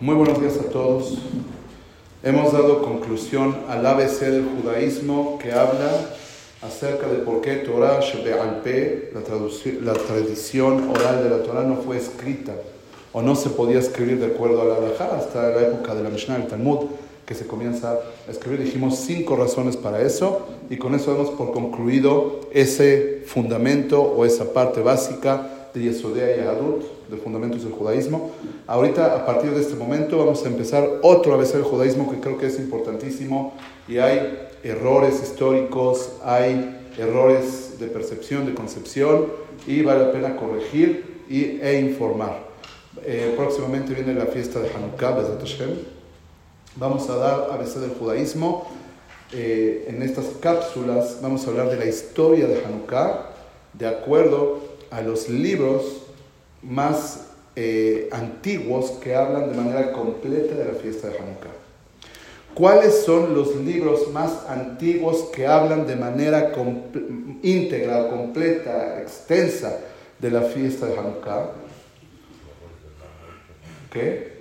Muy buenos días a todos. Hemos dado conclusión al ABC del judaísmo que habla acerca de por qué Torah Shebe'alpe, la, la tradición oral de la Torah, no fue escrita o no se podía escribir de acuerdo a la halajá hasta la época de la Mishnah, el Talmud, que se comienza a escribir. Dijimos cinco razones para eso y con eso damos por concluido ese fundamento o esa parte básica de Yesodea y Adult, de fundamentos del judaísmo. Ahorita, a partir de este momento, vamos a empezar otro ABC del judaísmo que creo que es importantísimo y hay errores históricos, hay errores de percepción, de concepción y vale la pena corregir y, e informar. Eh, próximamente viene la fiesta de Hanukkah, Bezat Hashem. Vamos a dar ABC del judaísmo. Eh, en estas cápsulas vamos a hablar de la historia de Hanukkah de acuerdo a los libros más eh, antiguos que hablan de manera completa de la fiesta de Hanukkah. ¿Cuáles son los libros más antiguos que hablan de manera íntegra, completa, extensa de la fiesta de Hanukkah? ¿Qué?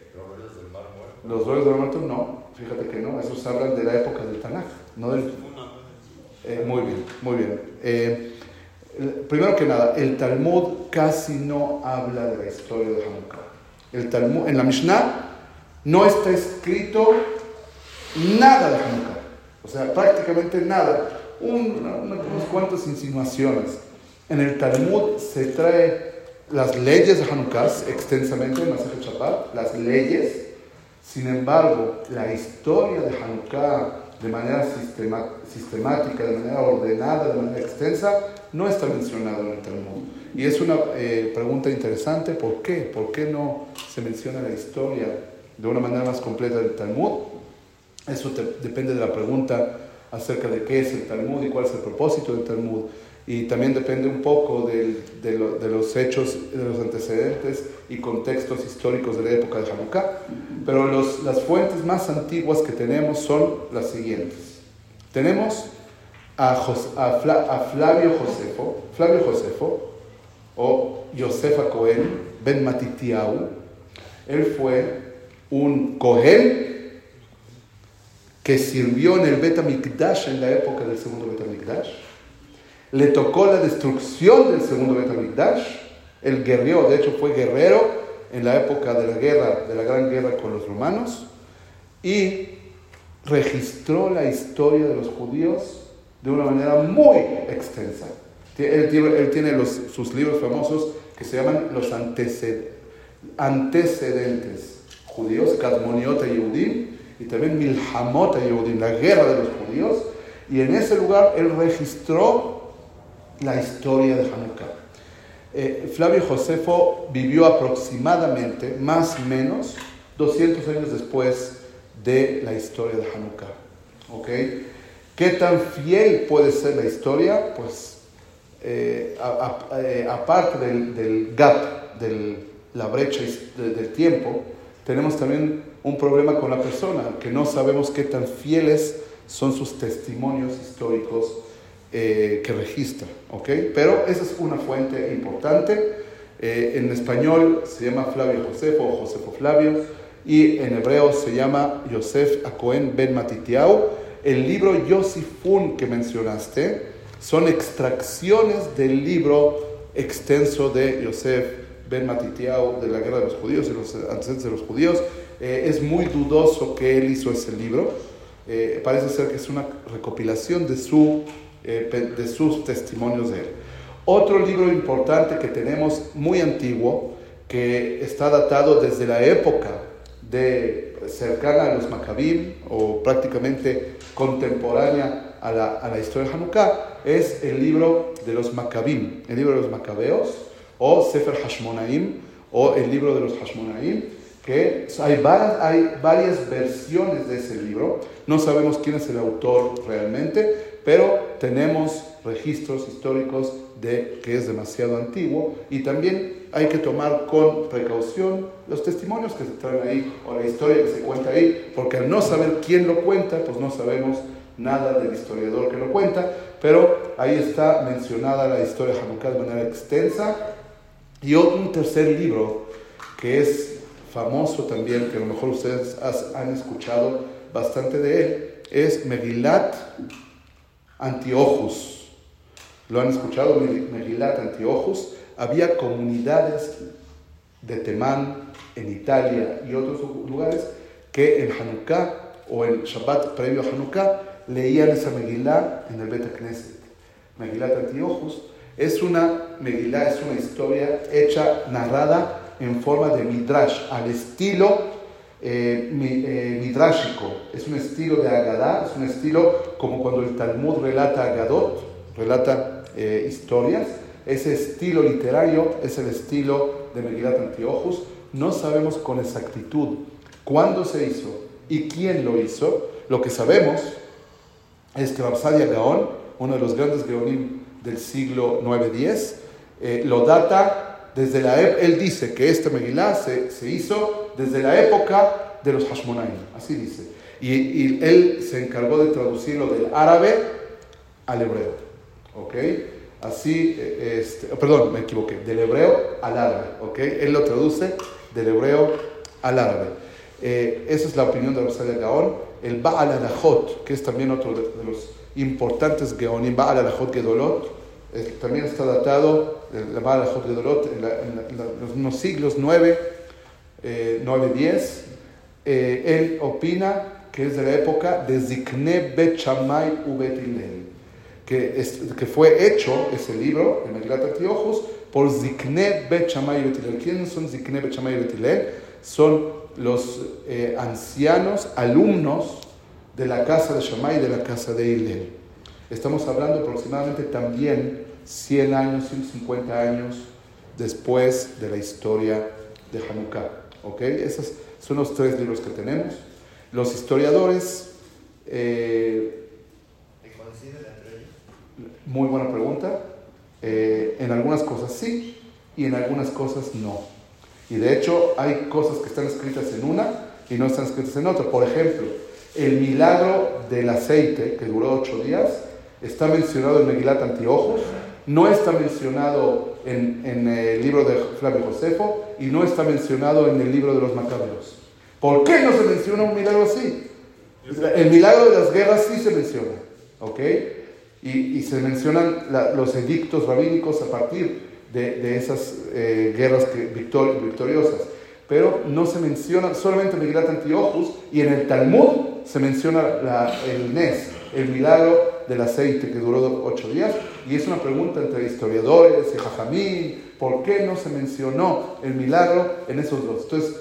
Los dolores del mar muerto no, fíjate que no, esos hablan de la época del Tanaj, no del... Eh, muy bien, muy bien. Eh, primero que nada, el Talmud casi no habla de la historia de Hanukkah. El Talmud, en la Mishnah no está escrito nada de Hanukkah. O sea, prácticamente nada. unos cuantas insinuaciones. En el Talmud se trae las leyes de Hanukkah extensamente en Masaj Shabbat, las leyes. Sin embargo, la historia de Hanukkah de manera sistemática, de manera ordenada, de manera extensa, no está mencionado en el Talmud. Y es una eh, pregunta interesante, ¿por qué? ¿Por qué no se menciona la historia de una manera más completa del Talmud? Eso depende de la pregunta acerca de qué es el Talmud y cuál es el propósito del Talmud. Y también depende un poco de, los hechos, de los antecedentes y contextos históricos de la época de Hanukkah. Pero los, las fuentes más antiguas que tenemos son las siguientes. Tenemos a, a, Flavio Josefo, Flavio Josefo, o Josefa Cohen, Ben Matitiau. Él fue un Cohen que sirvió en el Betamikdash en la época del segundo Betamikdash. Le tocó la destrucción del segundo Betamikdash. El guerrero, de hecho, fue guerrero en la época de la guerra, de la gran guerra con los romanos. Y registró la historia de los judíos de una manera muy extensa. Él, tiene sus libros famosos que se llaman los antecedentes judíos, Kadmoniota Yehudim, y también Milhamota Yehudim, la guerra de los judíos, y en ese lugar él registró la historia de Hanukkah. Eh, Flavio Josefo vivió aproximadamente, más o menos, 200 años después de la historia de Hanukkah. ¿okay? ¿Qué tan fiel puede ser la historia? Pues eh, eh, aparte del, gap, de la brecha del tiempo, tenemos también un problema con la persona, que no sabemos qué tan fieles son sus testimonios históricos eh, que registra. ¿okay? Pero esa es una fuente importante. en español se llama Flavio Josefo o Josefo Flavio y en hebreo se llama Yosef Acohen ben Matitiao el libro Yosifun que mencionaste son extracciones del libro extenso de Yosef Ben Matitiao de la guerra de los judíos y los antecedentes de los judíos. Eh, es muy dudoso que él hizo ese libro. Eh, parece ser que es una recopilación de, su, eh, de sus testimonios de él. Otro libro importante que tenemos, muy antiguo, que está datado desde la época de cercana a los Maccabim o prácticamente contemporánea a la, a la, historia de Hanukkah es el libro de los Maccabim, el libro de los Macabeos o Sefer Hashmonaim o el libro de los Hashmonaim, que hay varias, hay varias versiones de ese libro, no sabemos quién es el autor realmente, pero tenemos registros históricos de que es demasiado antiguo y también hay que tomar con precaución los testimonios que se traen ahí o la historia que se cuenta ahí, porque al no saber quién lo cuenta, pues no sabemos nada del historiador que lo cuenta, pero ahí está mencionada la historia de Hanukkah de manera extensa. Y un tercer libro que es famoso también, que a lo mejor ustedes han escuchado bastante de él, es Megillat Antiochus. ¿Lo han escuchado? Megillat Antiochus. Había comunidades de Temán en Italia y otros lugares que en Hanukkah o en Shabbat previo a Hanukkah leían esa Megillah en el Bet Knesset. Megillat Antiochus es una Megillah, es una historia hecha, narrada en forma de midrash, al estilo eh, eh, midrashico. Es un estilo de Agadá, es un estilo como cuando el Talmud relata Agadot, relata eh, historias. Ese estilo literario es el estilo de Megillat Antiochus. No sabemos con exactitud cuándo se hizo y quién lo hizo. Lo que sabemos es que Rapsadia Gaón, uno de los grandes Gaonim del siglo 9-10, lo data desde la él dice que este Megillah se, se, hizo desde la época de los Hashmonaim, así dice. Y, él se encargó de traducirlo del árabe al hebreo, ¿ok? Así, este, perdón, me equivoqué, del hebreo al árabe, ¿ok? Él lo traduce del hebreo al árabe. Eh, esa es la opinión de Rosalia Gaón. El Baal Alajot, que es también otro de, los importantes Gaonim, Baal Alajot Gedolot, también está datado, la Baal de Dorot, en, en, los siglos 9, 9, 10. él opina que es de la época de Zikne Bet Shammai Bet que, que fue hecho ese libro, el Antiochus, por Zikne Bet Shammai Bet ¿Quiénes son Zikne Bet Shammai Bet Son los eh, ancianos alumnos de la casa de Shammai y de la casa de Hillel. Estamos hablando aproximadamente también 100 años, 150 años después de la historia de Hanukkah. ¿Ok? Esos son los tres libros que tenemos. Los historiadores... Eh, muy buena pregunta. Eh, en algunas cosas sí y en algunas cosas no. Y de hecho hay cosas que están escritas en una y no están escritas en otra. Por ejemplo, el milagro del aceite que duró ocho días está mencionado en Megilat Antiojos, no está mencionado en, el libro de Flavio Josefo y no está mencionado en el libro de los Macabeos. ¿Por qué no se menciona un milagro así? El milagro de las guerras sí se menciona, ¿ok? Y, se mencionan los edictos rabínicos a partir de, esas eh, guerras victoriosas. Pero no se menciona solamente Megilat Antiochus y en el Talmud se menciona el Nes, el milagro del aceite que duró ocho días. Y es una pregunta entre historiadores y jajamín, ¿por qué no se mencionó el milagro en esos dos? Entonces,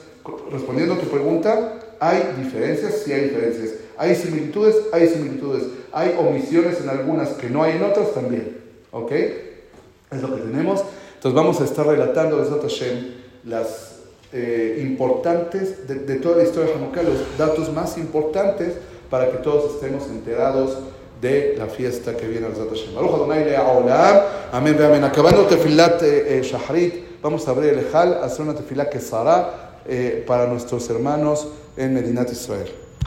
respondiendo a tu pregunta, ¿hay diferencias? Sí hay diferencias. ¿Hay similitudes? Hay similitudes. ¿Hay omisiones en algunas que no hay en otras? También. ¿Ok? Es lo que tenemos. Entonces vamos a estar relatando de Hashem las eh, importantes de, de, toda la historia de Hanukkah, los datos más importantes para que todos estemos enterados de la fiesta que viene al Zat Hashem. Baruch Adonai Le'aolam. Amén, amén. Acabando tefilat eh, eh, Shahrit, vamos a abrir el Ejal, hacer una tefilat que será eh, para nuestros hermanos en Medinat Israel.